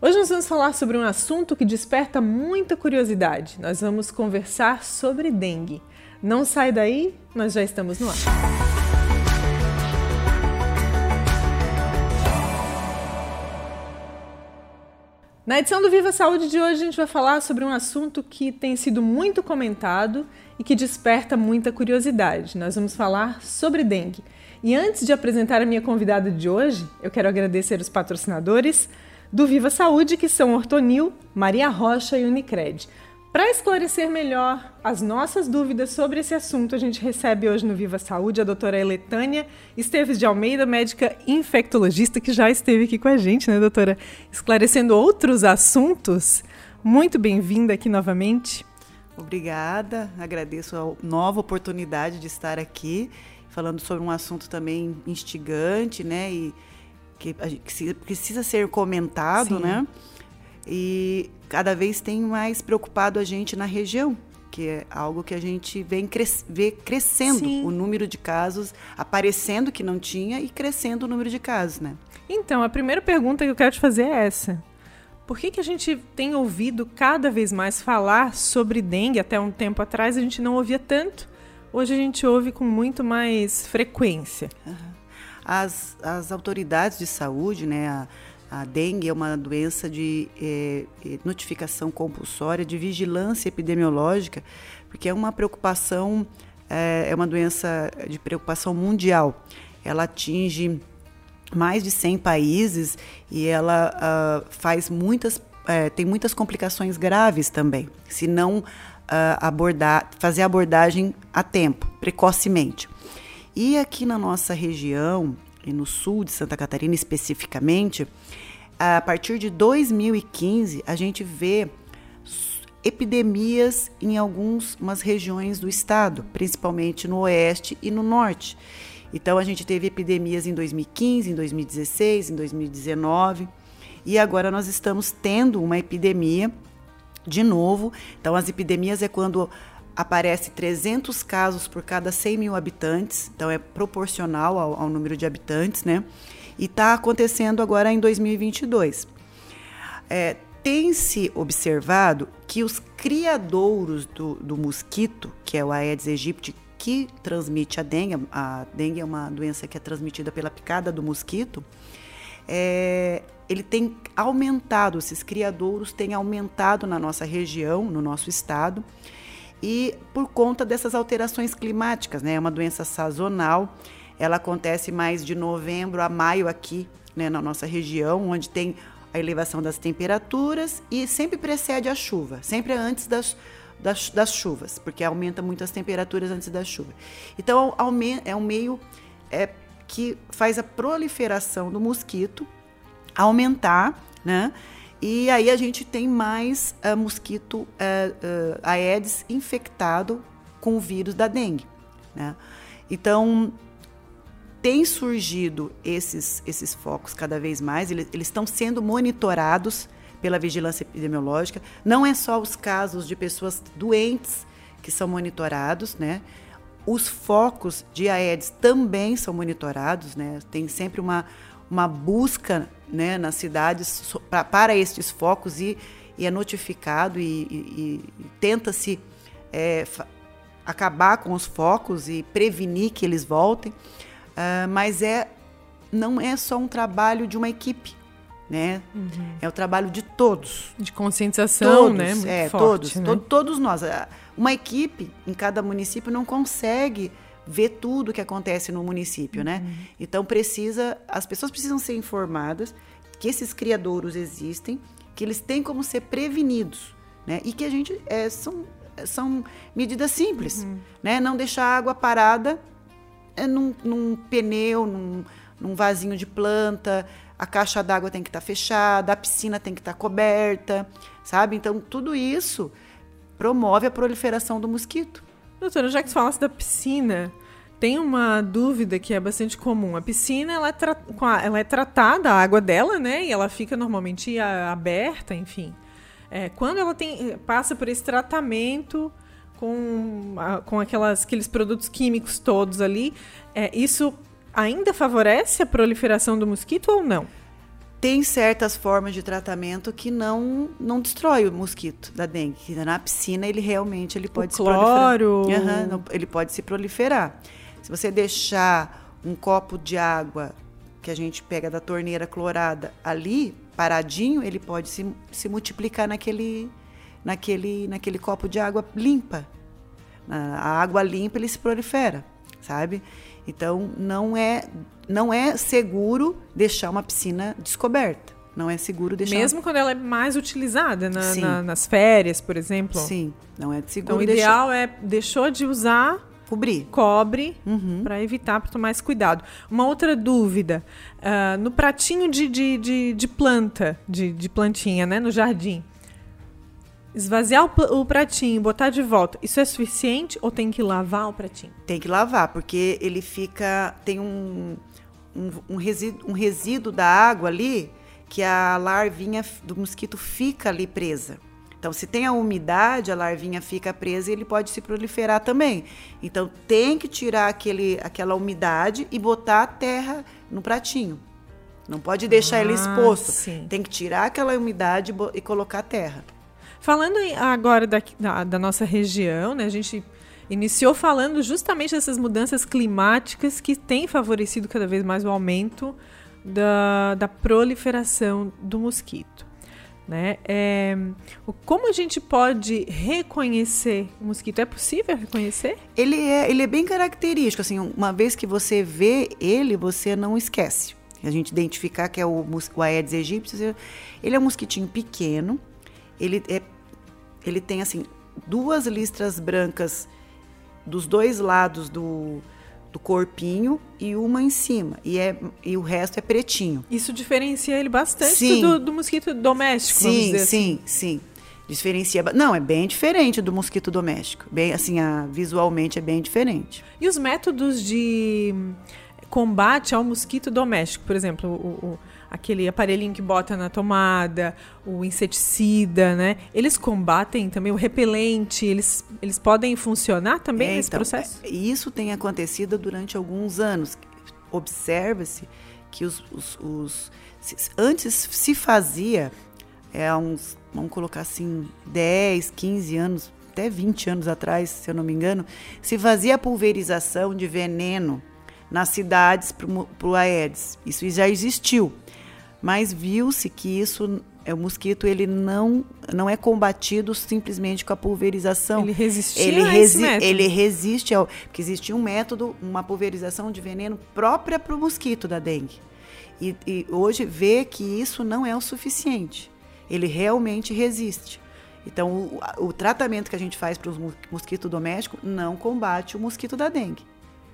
Hoje nós vamos falar sobre um assunto que desperta muita curiosidade. Nós vamos conversar sobre dengue. Não sai daí, nós já estamos no ar. Na edição do Viva Saúde de hoje, a gente vai falar sobre um assunto que tem sido muito comentado e que desperta muita curiosidade. Nós vamos falar sobre dengue. E antes de apresentar a minha convidada de hoje, eu quero agradecer os patrocinadores do Viva Saúde, que são Ortonil, Maria Rocha e Unicred. Para esclarecer melhor as nossas dúvidas sobre esse assunto, a gente recebe hoje no Viva Saúde a doutora Eletânia Esteves de Almeida, médica infectologista, que já esteve aqui com a gente, né, doutora? Esclarecendo outros assuntos. Muito bem-vinda aqui novamente. Obrigada, agradeço a nova oportunidade de estar aqui, falando sobre um assunto também instigante, né, e que, que precisa ser comentado, Sim. né? E cada vez tem mais preocupado a gente na região, que é algo que a gente vem cres vê crescendo Sim. o número de casos, aparecendo que não tinha e crescendo o número de casos, né? Então, a primeira pergunta que eu quero te fazer é essa. Por que, que a gente tem ouvido cada vez mais falar sobre dengue? Até um tempo atrás a gente não ouvia tanto, hoje a gente ouve com muito mais frequência. Uhum as, as autoridades de saúde, né, a, a dengue é uma doença de é, notificação compulsória, de vigilância epidemiológica, porque é uma preocupação, é, é uma doença de preocupação mundial. Ela atinge mais de 100 países e ela uh, faz muitas, tem muitas complicações graves também, se não uh, abordar, fazer abordagem a tempo, precocemente. E aqui na nossa região, e no sul de Santa Catarina especificamente, a partir de 2015 a gente vê epidemias em algumas regiões do estado, principalmente no oeste e no norte. Então a gente teve epidemias em 2015, em 2016, em 2019 e agora nós estamos tendo uma epidemia de novo. Então as epidemias é quando aparece 300 casos por cada 100 mil habitantes, então é proporcional ao, ao número de habitantes, né? E está acontecendo agora em 2022. É, tem se observado que os criadouros do, do, mosquito, que é o Aedes aegypti, que transmite a dengue, a dengue é uma doença que é transmitida pela picada do mosquito, é, ele tem aumentado, esses criadouros têm aumentado na nossa região, no nosso estado, e por conta dessas alterações climáticas, né? É uma doença sazonal, ela acontece mais de novembro a maio aqui, né, na nossa região, onde tem a elevação das temperaturas e sempre precede a chuva, sempre antes das, das, das chuvas, porque aumenta muito as temperaturas antes da chuva. Então, é um meio é, que faz a proliferação do mosquito aumentar, né? E aí a gente tem mais uh, mosquito uh, uh, Aedes infectado com o vírus da dengue. Né? Então, tem surgido esses, esses focos cada vez mais, eles, eles estão sendo monitorados pela vigilância epidemiológica. Não é só os casos de pessoas doentes que são monitorados, né? Os focos de Aedes também são monitorados, né? Tem sempre uma, uma busca né, nas cidades pra, para estes focos e, e é notificado e, e, e tenta-se é, acabar com os focos e prevenir que eles voltem, uh, mas é não é só um trabalho de uma equipe, né? Uhum. É o trabalho de todos. De conscientização, todos, né? Muito é, forte, todos, né? to todos nós. Uma equipe em cada município não consegue ver tudo o que acontece no município, né? uhum. Então precisa, as pessoas precisam ser informadas que esses criadouros existem, que eles têm como ser prevenidos, né? E que a gente é, são são medidas simples, uhum. né? Não deixar a água parada é, num, num pneu, num, num vasinho de planta, a caixa d'água tem que estar tá fechada, a piscina tem que estar tá coberta, sabe? Então tudo isso promove a proliferação do mosquito. Doutora, já que você falasse da piscina, tem uma dúvida que é bastante comum. A piscina ela é, ela é tratada, a água dela, né? E ela fica normalmente aberta, enfim. É, quando ela tem, passa por esse tratamento com, com aquelas, aqueles produtos químicos todos ali, é, isso ainda favorece a proliferação do mosquito ou não? Tem certas formas de tratamento que não não destrói o mosquito da dengue. Na piscina ele realmente ele pode o se cloro. proliferar. Uhum, ele pode se proliferar. Se você deixar um copo de água que a gente pega da torneira clorada ali paradinho, ele pode se, se multiplicar naquele naquele naquele copo de água limpa. A água limpa ele se prolifera, sabe? Então não é não é seguro deixar uma piscina descoberta. Não é seguro deixar. Mesmo quando ela é mais utilizada na, na, nas férias, por exemplo. Sim, não é seguro. Então o ideal deixar... é deixou de usar cobrir, cobre uhum. para evitar para tomar esse cuidado. Uma outra dúvida uh, no pratinho de, de, de, de planta, de, de plantinha, né, no jardim. Esvaziar o, o pratinho, botar de volta, isso é suficiente ou tem que lavar o pratinho? Tem que lavar, porque ele fica. Tem um, um, um, resíduo, um resíduo da água ali que a larvinha do mosquito fica ali presa. Então, se tem a umidade, a larvinha fica presa e ele pode se proliferar também. Então, tem que tirar aquele, aquela umidade e botar a terra no pratinho. Não pode deixar ah, ele exposto. Sim. Tem que tirar aquela umidade e colocar a terra. Falando agora da, da, da nossa região, né, a gente iniciou falando justamente dessas mudanças climáticas que têm favorecido cada vez mais o aumento da, da proliferação do mosquito. Né? É, como a gente pode reconhecer o mosquito? É possível reconhecer? Ele é, ele é bem característico. Assim, uma vez que você vê ele, você não esquece. A gente identificar que é o, o Aedes aegypti, ele é um mosquitinho pequeno, ele, é, ele tem assim duas listras brancas dos dois lados do, do corpinho e uma em cima. E, é, e o resto é pretinho. Isso diferencia ele bastante do, do, mosquito doméstico, sim, sim, assim. sim. Diferencia. Não, é bem diferente do mosquito doméstico. Bem, assim, a, visualmente é bem diferente. E os métodos de combate ao mosquito doméstico, por exemplo, o, o aquele aparelhinho que bota na tomada, o inseticida, né? Eles combatem também o repelente, eles, eles podem funcionar também é, nesse então, processo? É, isso tem acontecido durante alguns anos. Observa-se que os, os, os, antes se fazia, é, uns, vamos colocar assim, 10, 15 anos, até 20 anos atrás, se eu não me engano, se fazia pulverização de veneno nas cidades para o Aedes. Isso já existiu mas viu-se que isso é, o mosquito ele não não é combatido simplesmente com a pulverização. Ele resistia ele método. Ele resiste ao porque existia um método, uma pulverização de veneno própria para o mosquito da dengue. E, e hoje vê que isso não é o suficiente. Ele realmente resiste. Então, o, o tratamento que a gente faz para o mosquito doméstico não combate o mosquito da dengue.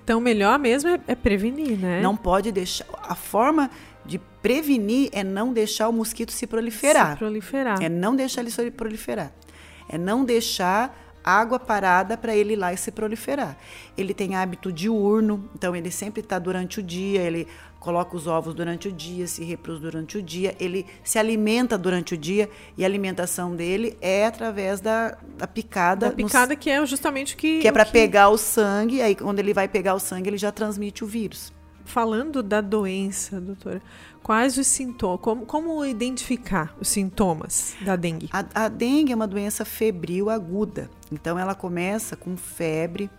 Então, melhor mesmo é, é prevenir, né? Não pode deixar. A forma de prevenir é não deixar o mosquito se proliferar. Se proliferar. É não deixar ele se proliferar. É não deixar água parada para ele ir lá e se proliferar. Ele tem hábito diurno, então ele sempre está durante o dia, ele coloca os ovos durante o dia, se reproduz durante o dia, ele se alimenta durante o dia e a alimentação dele é através da, da picada. Da picada no, que é justamente o que... Que é para que... pegar o sangue, aí quando ele vai pegar o sangue ele já transmite o vírus. Falando da doença, doutora, quais os sintomas? Como, como identificar os sintomas da dengue? A, a, dengue é uma doença febril aguda. Então, ela começa com febre,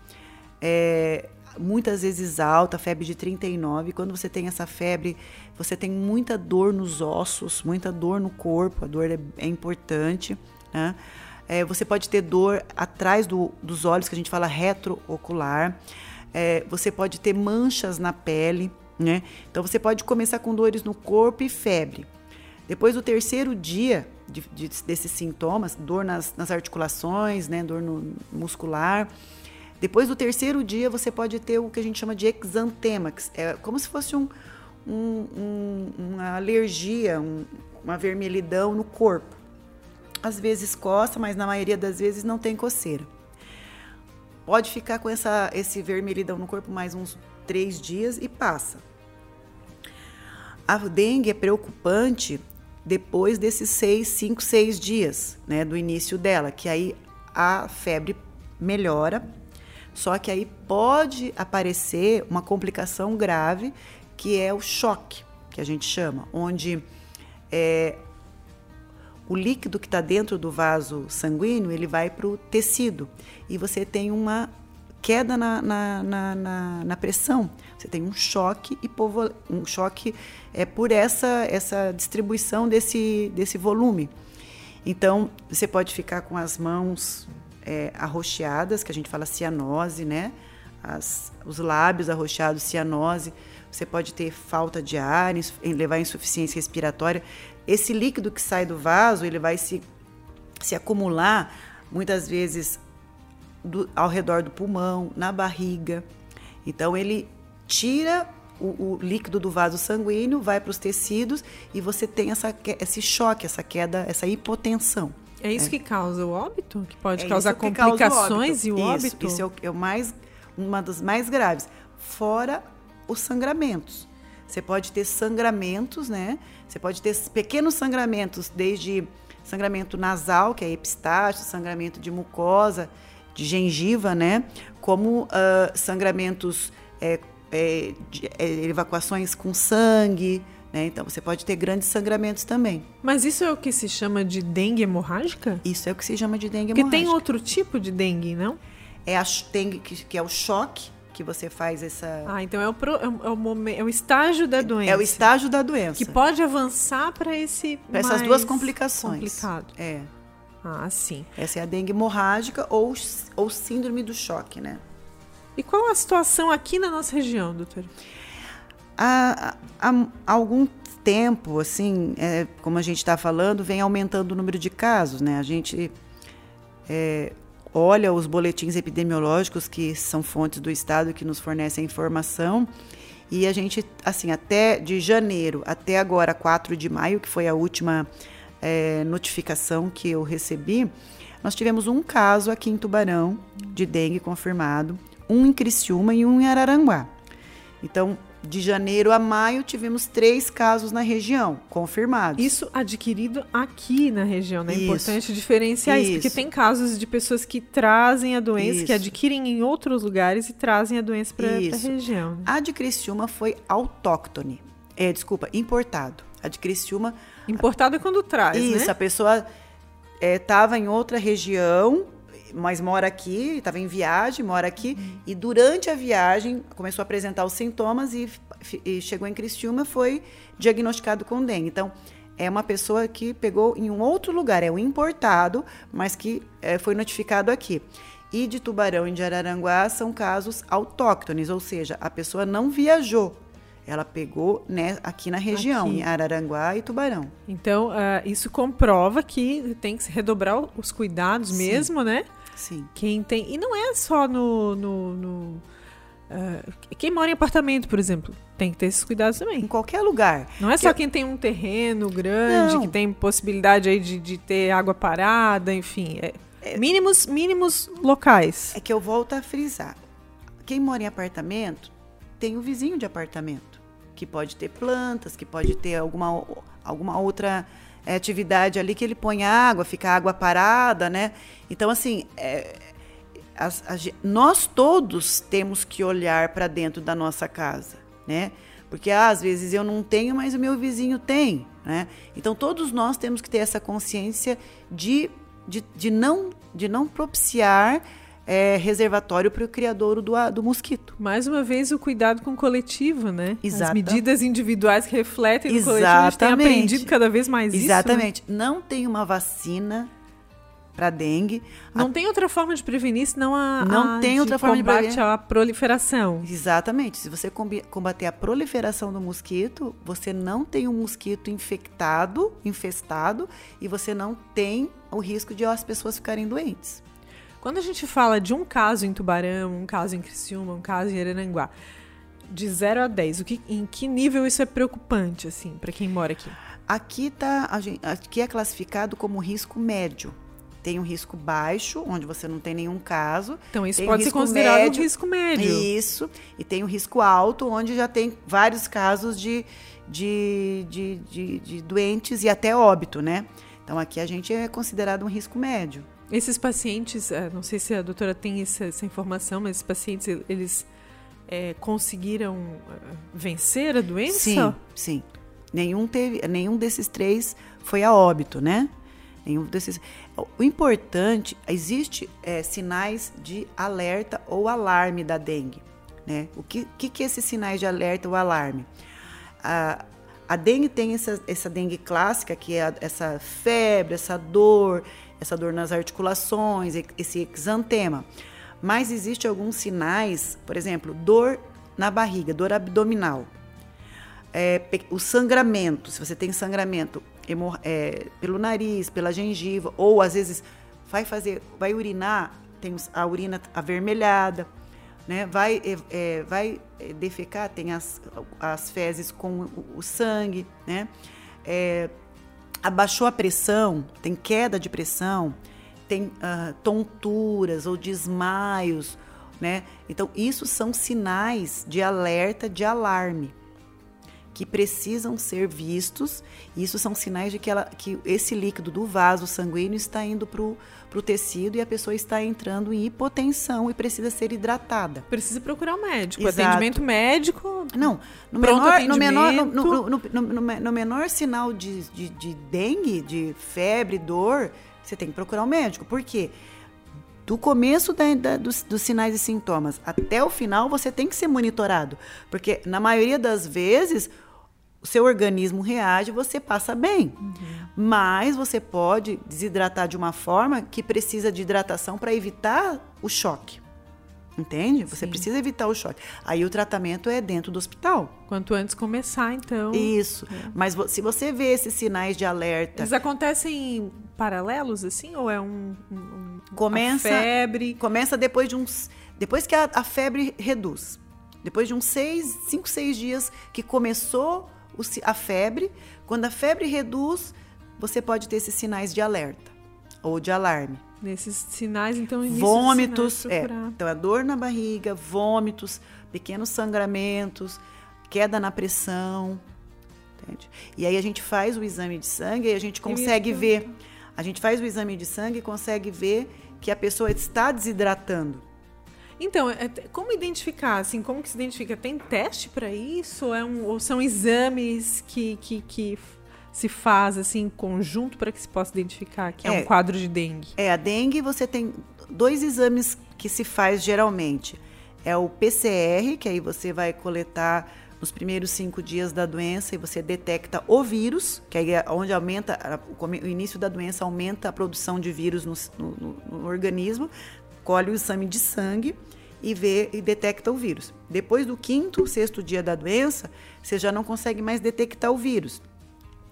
é, muitas vezes alta, febre de 39. Quando você tem essa febre, você tem muita dor nos ossos, muita dor no corpo. A dor é, é importante. Né? É, você pode ter dor atrás do, dos olhos, que a gente fala retroocular é, você pode ter manchas na pele, né? Então você pode começar com dores no corpo e febre. Depois do terceiro dia de, de, desses sintomas, dor nas, nas articulações, né? Dor no muscular. Depois do terceiro dia, você pode ter o que a gente chama de exantema, que é como se fosse um, um, um, uma alergia, uma vermelhidão no corpo. Às vezes coça, mas na maioria das vezes não tem coceira. Pode ficar com essa, esse vermelhidão no corpo mais uns três dias e passa. A dengue é preocupante depois desses seis, cinco, seis dias, né, do início dela, que aí a febre melhora, só que aí pode aparecer uma complicação grave, que é o choque, que a gente chama, onde é, o líquido que está dentro do vaso sanguíneo ele vai para o tecido e você tem uma queda na, na, na, na, pressão. Você tem um choque e povo, um choque é por essa essa distribuição desse desse volume. Então você pode ficar com as mãos é, arroxeadas, que a gente fala cianose, né? As, os lábios arroxeados, cianose. Você pode ter falta de ar, levar insuficiência respiratória. Esse líquido que sai do vaso, ele vai se, se acumular muitas vezes do, ao redor do pulmão, na barriga. Então ele tira o, o líquido do vaso sanguíneo, vai para os tecidos e você tem essa, esse choque, essa queda, essa hipotensão. É isso é. que causa o óbito? Que pode é causar complicações o e o isso, óbito? Isso é, o, é o mais, uma das mais graves. Fora os sangramentos. Você pode ter sangramentos, né? Você pode ter pequenos sangramentos, desde sangramento nasal, que é epistaxe, sangramento de mucosa, de gengiva, né? Como uh, sangramentos, é, é, de, é, evacuações com sangue, né? Então você pode ter grandes sangramentos também. Mas isso é o que se chama de dengue hemorrágica? Isso é o que se chama de dengue Porque hemorrágica. Porque tem outro tipo de dengue, não? É a dengue que, que é o choque que você faz essa. Ah, então é o, pro, é, o, é, momento, é o estágio da doença. É o estágio da doença. Que pode avançar para esse. Para essas duas complicações. Complicado. É. Ah, sim. Essa é a dengue hemorrágica ou, ou síndrome do choque, né? E qual a situação aqui na nossa região, doutor? Há, há, algum tempo, assim, é, como a gente está falando, vem aumentando o número de casos, né? A gente é, olha os boletins epidemiológicos que são fontes do estado que nos fornecem informação e a gente, assim, até de janeiro até agora, 4 de maio, que foi a última é, notificação que eu recebi, nós tivemos um caso aqui em Tubarão de dengue confirmado, um em Criciúma e um em Araranguá. Então, de janeiro a maio, tivemos três casos na região, confirmados. Isso adquirido aqui na região, né? É importante diferenciar isso. isso. porque tem casos de pessoas que trazem a doença, isso. que adquirem em outros lugares e trazem a doença para a região. A de Criciúma foi autóctone. É, desculpa, importado. A de Criciúma... Importado é quando traz, Isso, né? a pessoa estava é, em outra região, mas mora aqui, estava em viagem, mora aqui, uhum. e durante a viagem começou a apresentar os sintomas e, e chegou em Criciúma, foi diagnosticado com dengue. Então, é uma pessoa que pegou em um outro lugar, é um importado, mas que é, foi notificado aqui. E de Tubarão e de Araranguá são casos autóctones, ou seja, a pessoa não viajou, ela pegou né, aqui na região, aqui. em Araranguá e Tubarão. Então, uh, isso comprova que tem que se redobrar os cuidados Sim. mesmo, né? Sim. Quem tem. E não é só no. no, no uh, quem mora em apartamento, por exemplo, tem que ter esses cuidados também. Em qualquer lugar. Não é só quem tem um terreno grande, não. que tem possibilidade aí de, de ter água parada, enfim. É, é, mínimos, mínimos locais. É que eu volto a frisar. Quem mora em apartamento tem o vizinho de apartamento, que pode ter plantas, que pode ter alguma, alguma outra atividade ali que ele põe água, fica água parada, né? Então, assim, é, as, as, nós todos temos que olhar para dentro da nossa casa, né? Porque ah, às vezes eu não tenho, mas o meu vizinho tem, né? Então todos nós temos que ter essa consciência de, de, de, não, de não propiciar é, reservatório para o criador do, do mosquito. Mais uma vez, o cuidado com o coletivo, né? Exato. As medidas individuais que refletem no coletivo. A gente tem aprendido cada vez mais Exatamente. isso. Né? Não tem uma vacina para dengue. Não a... tem outra forma de prevenir senão a não a, tem outra forma de prevenir a proliferação. Exatamente. Se você combater a proliferação do mosquito, você não tem um mosquito infectado, infestado e você não tem o risco de as pessoas ficarem doentes. Quando a gente fala de um caso em Tubarão, um caso em Criciúma, um caso em Araranguá, de 0 a 10, o que, em que nível isso é preocupante, assim, para quem mora aqui? Aqui, tá, aqui é classificado como risco médio. Tem um risco baixo, onde você não tem nenhum caso. Então, isso tem pode ser considerado médio, um risco médio. Isso. E tem o um risco alto, onde já tem vários casos de, de, de, de, de doentes e até óbito, né? Então, aqui a gente é considerado um risco médio. Esses pacientes, é, não sei se a doutora tem essa, essa informação, mas esses pacientes, eles é, conseguiram é, vencer a doença? Sim, sim. Nenhum, teve, nenhum desses três foi a óbito, né? Nenhum desses. O importante, existe é, sinais de alerta ou alarme da dengue. Né? O que, que, que esses sinais de alerta ou alarme? A, a dengue tem essa, essa dengue clássica, que é essa febre, essa dor, essa dor nas articulações, esse exantema. Mas existe alguns sinais, por exemplo, dor na barriga, dor abdominal. É, o sangramento, se você tem sangramento é, pelo nariz, pela gengiva, ou às vezes vai fazer, vai urinar, tem a urina avermelhada, né? Vai, é, é vai defecar, tem as, as fezes com o, sangue, né? É, abaixou a pressão, tem queda de pressão, tem uh, tonturas ou desmaios, né? Então, isso são sinais de alerta, de alarme, que precisam ser vistos. Isso são sinais de que, ela, que esse líquido do vaso sanguíneo está indo para o tecido e a pessoa está entrando em hipotensão e precisa ser hidratada. Precisa procurar um médico. Exato. Atendimento médico. Não, no menor, no menor, no, no, no, no, menor sinal de, de, de dengue, de febre, dor, você tem que procurar um médico. Por quê? do começo da, da, dos, dos, sinais e sintomas até o final, você tem que ser monitorado. Porque, na maioria das vezes, o seu organismo reage, você passa bem. Uhum. Mas você pode desidratar de uma forma que precisa de hidratação para evitar o choque. Entende? Você Sim. precisa evitar o choque. Aí o tratamento é dentro do hospital. Quanto antes começar, então. Isso. É. Mas se você vê esses sinais de alerta. Eles acontecem paralelos, assim? Ou é um. um começa. febre. Começa depois de uns. Depois que a, a febre reduz. Depois de uns seis, cinco, seis dias que começou a febre, quando a febre reduz, você pode ter esses sinais de alerta ou de alarme. Nesses sinais, então, vômitos, é. Então, a é dor na barriga, vômitos, pequenos sangramentos, queda na pressão, entende? E aí a gente faz o exame de sangue e a gente consegue ver. A gente faz o exame de sangue e consegue ver que a pessoa está desidratando. Então, é, como identificar? Assim, como que se identifica? Tem teste para isso? É um, ou são exames que, que, que se faz assim em conjunto para que se possa identificar que é, é, um quadro de dengue? É, a dengue você tem dois exames que se faz geralmente. É o PCR, que aí você vai coletar nos primeiros cinco dias da doença e você detecta o vírus, que aí é onde aumenta, o início da doença aumenta a produção de vírus no, no, no organismo colhe o exame de sangue e vê e detecta o vírus. Depois do quinto, sexto dia da doença, você já não consegue mais detectar o vírus.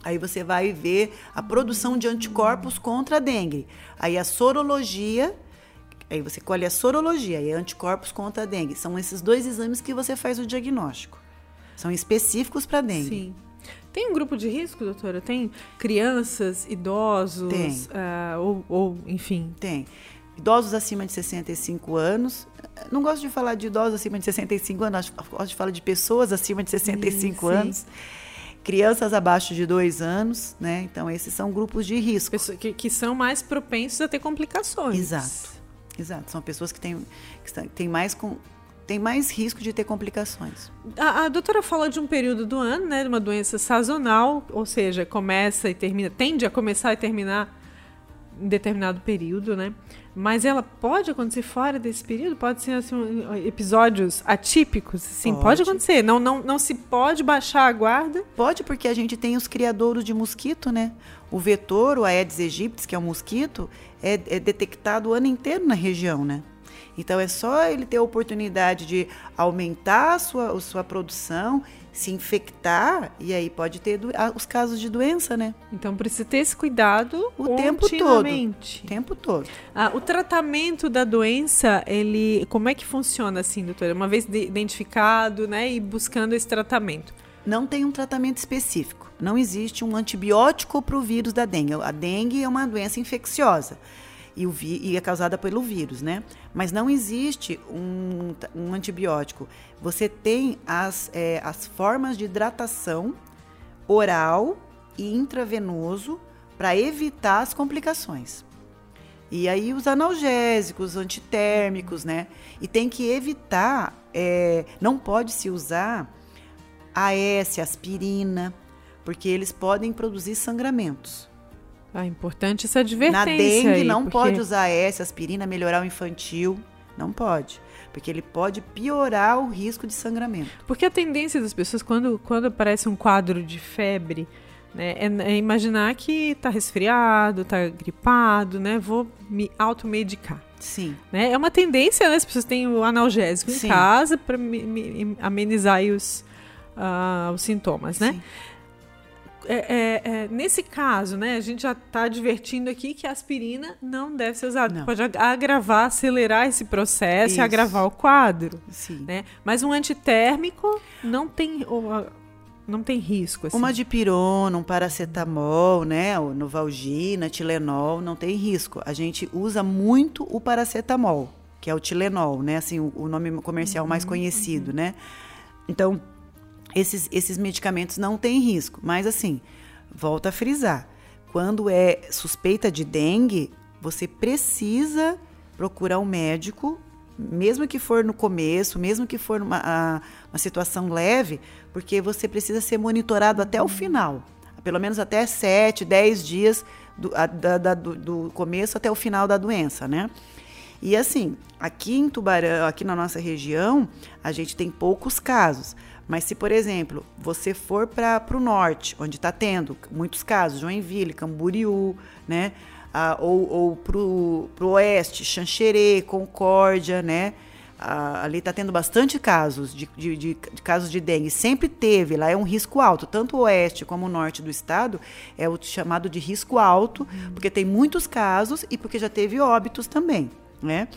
Aí você vai ver a produção de anticorpos contra a dengue. Aí a sorologia, aí você colhe a sorologia e anticorpos contra a dengue. São esses dois exames que você faz o diagnóstico. São específicos para dengue. Sim. Tem um grupo de risco, doutora? Tem crianças, idosos? Tem. Uh, ou, ou, enfim? Tem idosos acima de 65 anos. Não gosto de falar de idosos acima de 65 anos, gosto de falar de pessoas acima de 65 sim, anos. Crianças abaixo de dois anos, né? Então, esses são grupos de risco. Pessoas que, que são mais propensos a ter complicações. Exato. Exato. São pessoas que têm, que têm mais com, tem mais risco de ter complicações. A, a, doutora falou de um período do ano, né, de uma doença sazonal, ou seja, começa e termina, tende a começar e terminar em determinado período, né? Mas ela pode acontecer fora desse período? Pode ser assim, episódios atípicos? Sim, pode. pode. acontecer. Não, não, não se pode baixar a guarda? Pode, porque a gente tem os criadouros de mosquito, né? O vetor, o Aedes aegypti, que é um mosquito, é, é detectado o ano inteiro na região, né? Então é só ele ter a oportunidade de aumentar a sua, a sua produção se infectar e aí pode ter os casos de doença, né? Então precisa ter esse cuidado o tempo todo. O tempo todo. Ah, o tratamento da doença, ele, como é que funciona assim, doutora? Uma vez identificado, né, e buscando esse tratamento? Não tem um tratamento específico. Não existe um antibiótico para o vírus da dengue. A dengue é uma doença infecciosa e, o e é causada pelo vírus, né? Mas não existe um, um antibiótico. Você tem as, é, as formas de hidratação oral e intravenoso para evitar as complicações. E aí os analgésicos, antitérmicos, né? E tem que evitar, é, não pode se usar AS, aspirina, porque eles podem produzir sangramentos. É importante essa advertência. Na dengue aí, não porque... pode usar essa aspirina, melhorar o infantil, não pode, porque ele pode piorar o risco de sangramento. Porque a tendência das pessoas quando quando aparece um quadro de febre, né, é, é imaginar que está resfriado, está gripado, né, vou me automedicar. Sim. Né? É uma tendência, né? As pessoas têm o analgésico Sim. em casa para amenizar os, ah, os sintomas, né? Sim. É, é, é, nesse caso, né, a gente já está advertindo aqui que a aspirina não deve ser usada. Não. Pode ag- agravar, acelerar esse processo Isso. e agravar o quadro. Sim. Né? Mas um antitérmico não tem, ah, não tem risco. Assim. Uma dipirona, um paracetamol, né? O Novalgina, Tilenol, não tem risco. A gente usa muito o paracetamol, que é o Tilenol, né? Assim, o, o nome comercial mais conhecido, né? Então, esses, esses medicamentos não têm risco. Mas, assim, volta a frisar. Quando é suspeita de dengue, você precisa procurar um médico, mesmo que for no começo, mesmo que for numa a- uma situação leve, porque você precisa ser monitorado até o final. Pelo menos até 7, 10 dias do, a- da- do- do começo até o final da doença, né? E assim, aqui em Tubarão, aqui na nossa região, a gente tem poucos casos. Mas se, por exemplo, você for para o norte, onde está tendo muitos casos, Joinville, Camboriú, né? Ah, ou ou para o oeste, Xanxerê, Concórdia, né? Ah, ali está tendo bastante casos de, de, de- de casos de dengue. Sempre teve, lá é um risco alto. Tanto o oeste como o norte do estado é o chamado de risco alto, porque tem muitos casos e porque já teve óbitos também, né?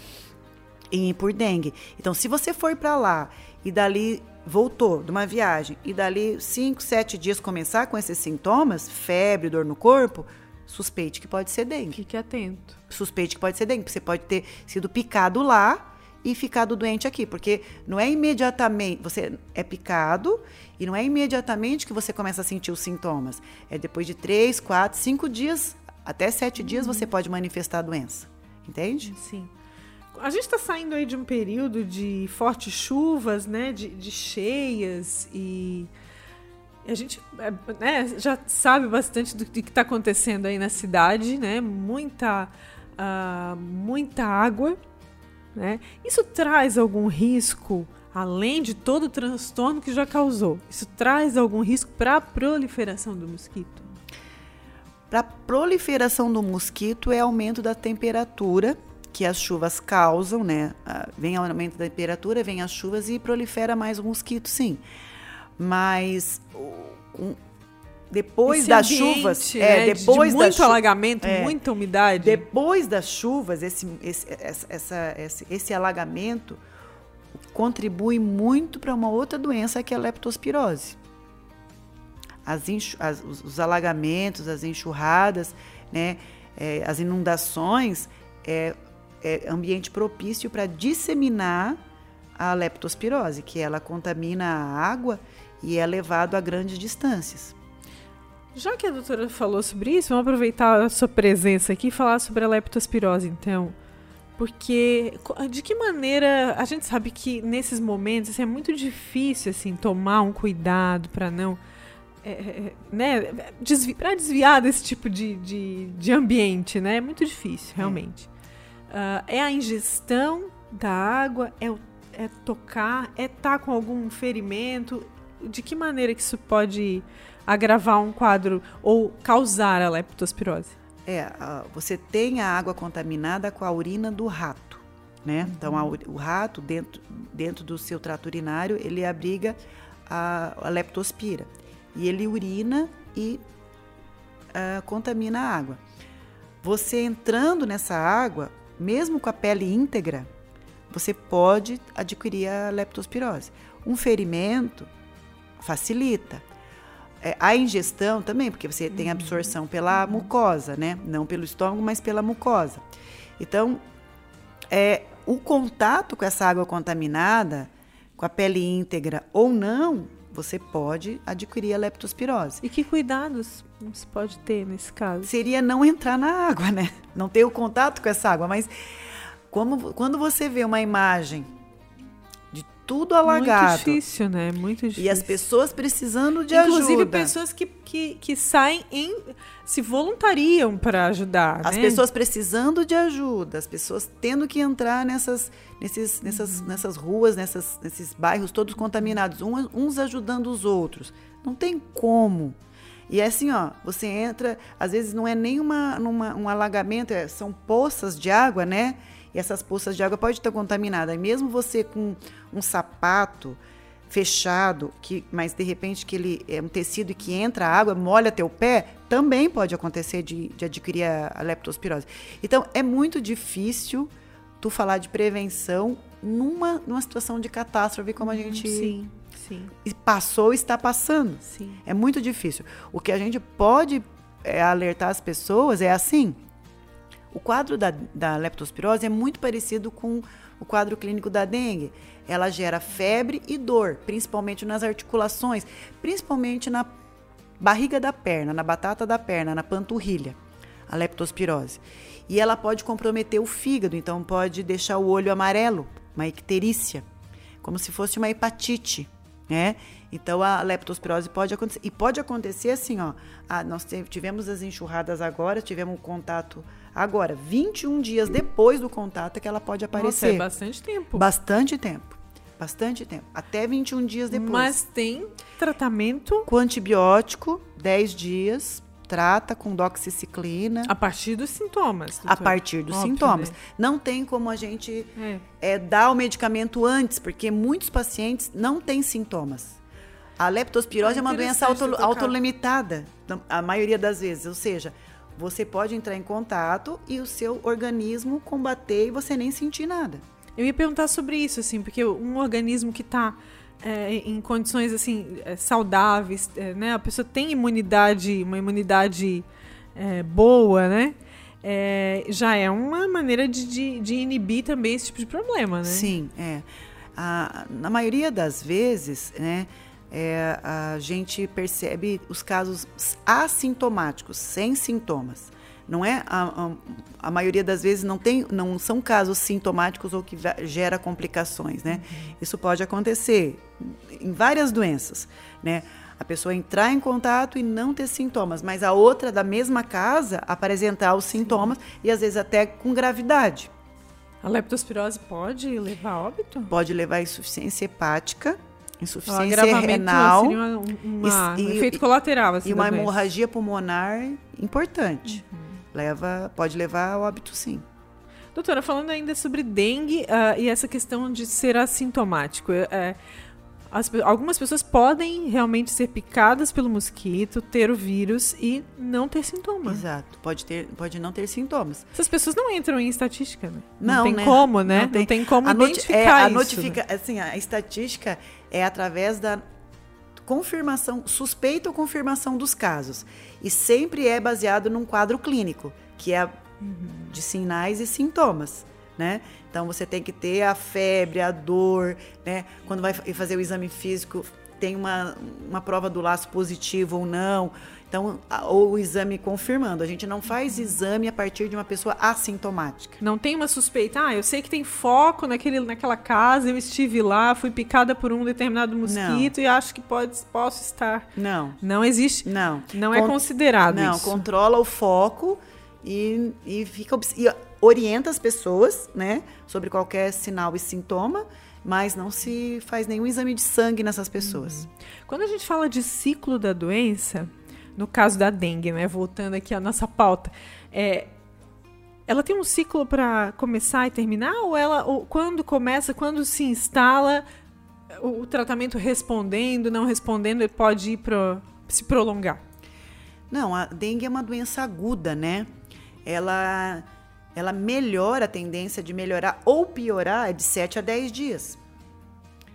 E por dengue. Então, se você for para lá e dali voltou de uma viagem e dali 5, 7 dias começar com esses sintomas, febre, dor no corpo, suspeite que pode ser dengue Fique atento. suspeite que pode ser dengue, porque você pode ter sido picado lá e ficado doente aqui, porque não é imediatamente, você é picado e não é imediatamente que você começa a sentir os sintomas. É depois de três, quatro, cinco dias, até sete dias você pode manifestar a doença. Entende? Sim. A gente está saindo aí de um período de fortes chuvas, né? De, de cheias e a gente é, né, já sabe bastante do que está acontecendo aí na cidade, né? Muita, ah, muita água, né? Isso traz algum risco, além de todo o transtorno que já causou? Isso traz algum risco para a proliferação do mosquito? Para proliferação do mosquito é aumento da temperatura que as chuvas causam, né? Ah, Vem aumento da temperatura, vem as chuvas e prolifera mais o mosquito, sim. Mas o- um- depois Esse das ambiente, chuvas, né, é, de- depois de das muito alagamento, é. muita umidade. depois das chuvas, esse, esse, essa, essa- esse, esse alagamento contribui muito para uma outra doença que é a leptospirose. As enxu- as- os, os alagamentos, as enxurradas, né, é, as inundações é, é ambiente propício para disseminar a leptospirose, que ela contamina a água e é levado a grandes distâncias. Já que a doutora falou sobre isso, vamos aproveitar a sua presença aqui e falar sobre a leptospirose, então. Porque de que maneira a gente sabe que nesses momentos assim, é muito difícil assim tomar um cuidado para não é, é, né, desvi para desviar desse tipo de, de, de ambiente, né? É muito difícil, realmente. Ah, é a ingestão da água, é, é tocar, é estar com algum ferimento. De que maneira que isso pode agravar um quadro ou causar a leptospirose? É, a- você tem a água contaminada com a urina do rato, né? Então, a o rato, dentro, dentro do seu trato urinário, ele abriga a, a leptospira. E ele urina e ah, contamina a água. Você entrando nessa água, mesmo com a pele íntegra, você pode adquirir a leptospirose. Um ferimento facilita. É, a ingestão também, porque você tem absorção pela mucosa, né? Não pelo estômago, mas pela mucosa. Então, é, o contato com essa água contaminada, com a pele íntegra ou não, você pode adquirir a leptospirose. E que cuidados se pode ter nesse caso? Seria não entrar na água, né? Não ter o contato com essa água, mas como, quando você vê uma imagem de tudo alagado. Muito difícil, né? Muito difícil. E as pessoas precisando de Inclusive, ajuda. Inclusive, pessoas que, que, que saem em. se voluntariam para ajudar. As né? pessoas precisando de ajuda, as pessoas tendo que entrar nessas, nesses, nessas, nessas ruas, nessas, nesses bairros todos contaminados, uns ajudando os outros. Não tem como. E é assim, ó, você entra, às vezes não é nem uma, numa, um alagamento, é, são poças de água, né? E essas poças de água podem estar contaminadas. E mesmo você com um sapato fechado, que, mas de repente que ele é um tecido que entra água, molha teu pé, também pode acontecer de, de adquirir a, a leptospirose. Então, é muito difícil tu falar de prevenção numa, numa situação de catástrofe como a uhum, gente sim, sim. passou e está passando. Sim. É muito difícil. O que a gente pode é, alertar as pessoas é assim. O quadro da, da leptospirose é muito parecido com o quadro clínico da dengue. Ela gera febre e dor, principalmente nas articulações, principalmente na barriga da perna, na batata da perna, na panturrilha, a leptospirose. E ela pode comprometer o fígado, então pode deixar o olho amarelo, uma icterícia, como se fosse uma hepatite, né? Então a leptospirose pode acontecer. E pode acontecer assim, ó. Ah, nós tivemos as enxurradas agora, tivemos um contato agora, 21 dias depois do contato é que ela pode aparecer. Nossa, é bastante tempo. Bastante tempo. Bastante tempo. Até 21 dias depois. Mas tem tratamento? Com antibiótico, 10 dias trata com doxiciclina. A partir dos sintomas. Doutor. A partir dos Óbvio, sintomas. Né? Não tem como a gente é. É, dar o medicamento antes, porque muitos pacientes não têm sintomas. A leptospirose é, é uma doença auto, autolimitada, a maioria das vezes. Ou seja, você pode entrar em contato e o seu organismo combater e você nem sentir nada. Eu ia perguntar sobre isso, assim, porque um organismo que está é, em condições assim é, saudáveis, é, né? A pessoa tem imunidade, uma imunidade é, boa, né? É, já é uma maneira de, de, de, inibir também esse tipo de problema, né? Sim, é. A, na maioria das vezes, né? É, a gente percebe os casos assintomáticos, sem sintomas. Não é a, a, a, maioria das vezes não tem, não são casos sintomáticos ou que gera complicações, né? Uhum. Isso pode acontecer em várias doenças, né? A pessoa entrar em contato e não ter sintomas, mas a outra da mesma casa apresentar os sintomas e às vezes até com gravidade. A leptospirose pode levar a óbito? Pode levar a insuficiência hepática, insuficiência renal, seria uma, uma, e, um efeito colateral assim, e uma hemorragia pulmonar importante. Uhum leva, pode levar ao óbito sim. Doutora, falando ainda sobre dengue uh, e essa questão de ser assintomático, é, as, algumas pessoas podem realmente ser picadas pelo mosquito, ter o vírus e não ter sintomas. Exato, pode, ter, pode não ter sintomas. Essas pessoas não entram em estatística, né? Não, não tem né? como, né? Não tem, não tem como a identificar é, a isso. Notifica, né? assim, a estatística é através da confirmação, suspeita ou confirmação dos casos. E sempre é baseado num quadro clínico, que é de sinais e sintomas. Né? Então você tem que ter a febre, a dor, né? Quando vai fazer o exame físico, tem uma, uma prova do laço positivo ou não. Então, ou o exame confirmando. A gente não faz exame a partir de uma pessoa assintomática. Não tem uma suspeita. Ah, eu sei que tem foco naquele, naquela casa, eu estive lá, fui picada por um determinado mosquito não. e acho que pode, posso estar. Não. Não existe. Não. Não é Con considerado não, isso. controla o foco e, e fica e orienta as pessoas, né, sobre qualquer sinal e sintoma mas não se faz nenhum exame de sangue nessas pessoas. Uhum. Quando a gente fala de ciclo da doença, no caso da dengue, né? Voltando aqui à nossa pauta, é, ela tem um ciclo para começar e terminar ou ela ou quando começa, quando se instala o, o tratamento respondendo, não respondendo, ele pode ir pro, se prolongar? Não, a dengue é uma doença aguda, né? Ela ela melhora a tendência de melhorar ou piorar é de 7 a 10 dias.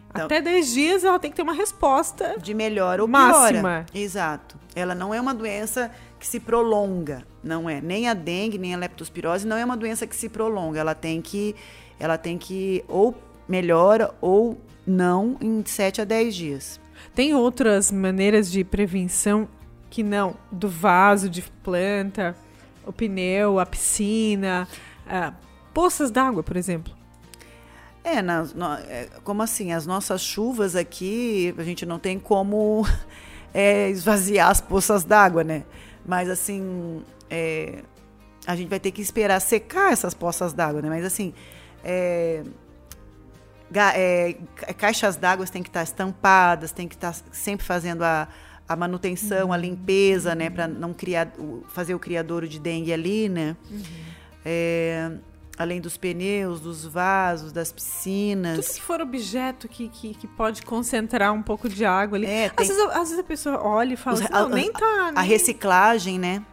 Então, Até 10 dias ela tem que ter uma resposta de melhora ou máxima. piora. Exato. Ela não é uma doença que se prolonga, não é. Nem a dengue, nem a leptospirose não é uma doença que se prolonga. Ela tem que ela tem que ou melhora ou não em 7 a 10 dias. Tem outras maneiras de prevenção que não do vaso de planta, o pneu, a piscina, uh, poças d'água, por exemplo. É, é, como assim? As nossas chuvas aqui, a gente não tem como é, esvaziar as poças d'água, né? Mas assim, é, a gente vai ter que esperar secar essas poças d'água, né? Mas assim, é, é, caixas d'água têm que estar estampadas, tem que estar sempre fazendo a, a manutenção, uhum. a limpeza, né? Para não criar, fazer o criadouro de dengue ali, né? Uhum. É, além dos pneus, dos vasos, das piscinas. Tudo que for objeto que, que, que pode concentrar um pouco de água ali. É, tem... às, vezes, às, vezes, a pessoa olha e fala Os, assim, não, a, nem tá... Nem... A reciclagem, né?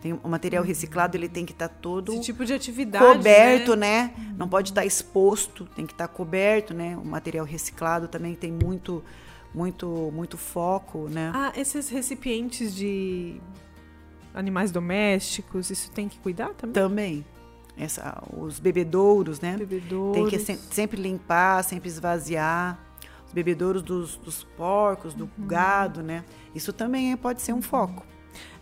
Tem o material reciclado, ele tem que estar tá todo Esse tipo de atividade, coberto, né? né? Não pode estar tá exposto, tem que estar tá coberto, né? O material reciclado também tem muito muito muito foco, né? Ah, esses recipientes de animais domésticos, isso tem que cuidar também? Também. Essa, os bebedouros, né? Bebedouros. Tem que se, sempre limpar, sempre esvaziar. Os bebedouros dos, dos porcos, do uhum. gado, né? Isso também pode ser um foco.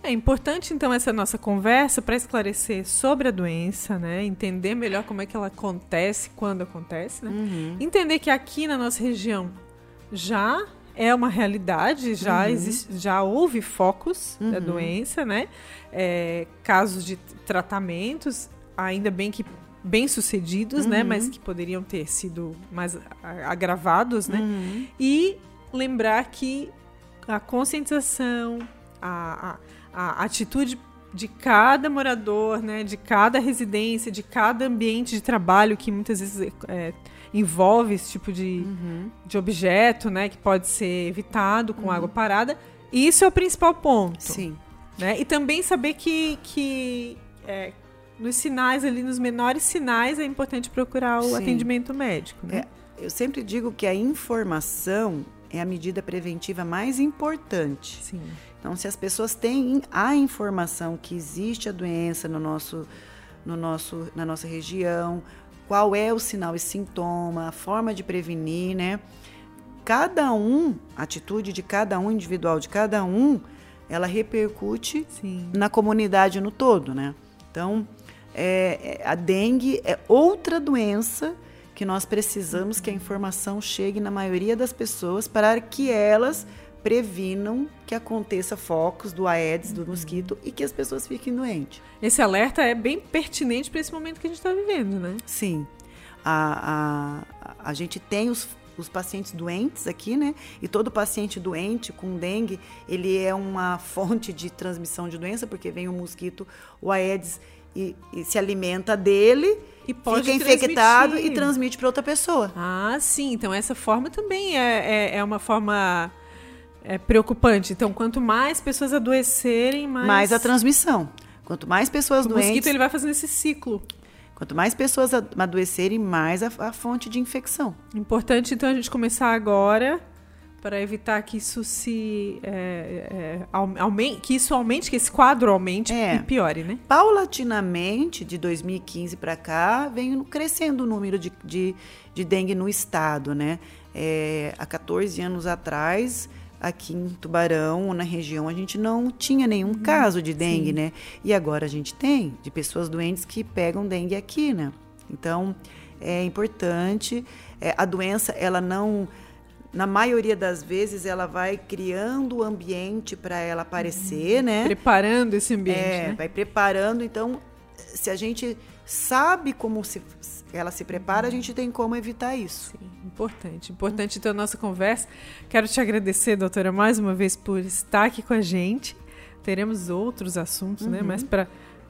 É importante, então, essa nossa conversa para esclarecer sobre a doença, né? Entender melhor como é que ela acontece, quando acontece, né? Uhum. Entender que aqui na nossa região já é uma realidade, já, uhum. existe, já houve focos uhum. da doença, né? É, casos de tratamentos, ainda bem que bem sucedidos, né? Mas uhum. que poderiam ter sido mais agravados, né? Uhum. E lembrar que a conscientização, a, a a atitude de cada morador, né, de cada residência, de cada ambiente de trabalho que muitas vezes é, envolve esse tipo de, uhum. de objeto, né, que pode ser evitado com uhum. água parada. Isso é o principal ponto. Sim. Né? E também saber que, que é, nos sinais ali, nos menores sinais, é importante procurar o Sim. atendimento médico. Né? É, eu sempre digo que a informação é a medida preventiva mais importante. Sim. Então, se as pessoas têm a informação que existe a doença no nosso, no nosso, na nossa região, qual é o sinal e sintoma, a forma de prevenir, né? Cada um, a atitude de cada um, individual de cada um, ela repercute Sim. na comunidade no todo, né? Então, é, é, a dengue é outra doença que nós precisamos que a informação chegue na maioria das pessoas para que elas previnam que aconteça focos do Aedes, do mosquito e que as pessoas fiquem doentes. Esse alerta é bem pertinente para esse momento que a gente está vivendo, né? Sim. A, a, a gente tem os, os pacientes doentes aqui, né? E todo paciente doente com dengue, ele é uma fonte de transmissão de doença, porque vem o mosquito, o Aedes, e, e se alimenta dele e pode fica infectado transmitir. e transmite para outra pessoa. Ah, sim. Então essa forma também é, é, é uma forma é preocupante. Então, quanto mais pessoas adoecerem, mais. Mais a transmissão. Quanto mais pessoas o doentes. O mosquito ele vai fazendo esse ciclo. Quanto mais pessoas adoecerem, mais a, a fonte de infecção. Importante, então, a gente começar agora para evitar que isso se é, é, aumente, que isso aumente, que esse quadro aumente é. e piore, né? Paulatinamente, de 2015 para cá, vem crescendo o número de, de, de dengue no estado, né? É, há 14 anos atrás, aqui em Tubarão, na região, a gente não tinha nenhum uhum, caso de dengue, sim. né? E agora a gente tem de pessoas doentes que pegam dengue aqui, né? Então, é importante. É, a doença, ela não. Na maioria das vezes, ela vai criando o ambiente para ela aparecer, uhum. né? Preparando esse ambiente. É, né? vai preparando. Então, se a gente sabe como se ela se prepara, a gente tem como evitar isso. Sim, importante. Importante então a nossa conversa. Quero te agradecer, doutora, mais uma vez por estar aqui com a gente. Teremos outros assuntos, né, uhum. né? Mas para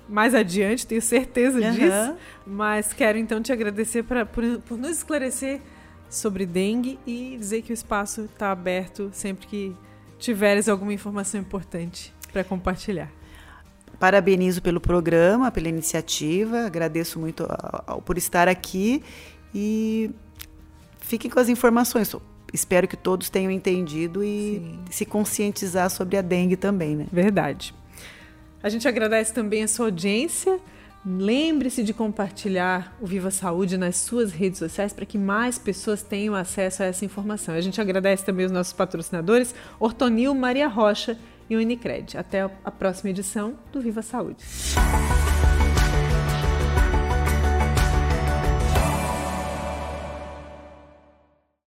mais adiante, tenho certeza uhum. disso. Mas quero então te agradecer pra, por, por nos esclarecer sobre dengue e dizer que o espaço está aberto sempre que tiveres alguma informação importante para compartilhar. Parabenizo pelo programa, pela iniciativa, agradeço muito ao, por estar aqui e fiquem com as informações. Espero que todos tenham entendido e Sim. se conscientizar sobre a dengue também, né? Verdade. A gente agradece também a sua audiência. Lembre-se de compartilhar o Viva Saúde nas suas redes sociais para que mais pessoas tenham acesso a essa informação. A gente agradece também os nossos patrocinadores, Ortonil Maria Rocha e Unicred. Até a próxima edição do Viva Saúde.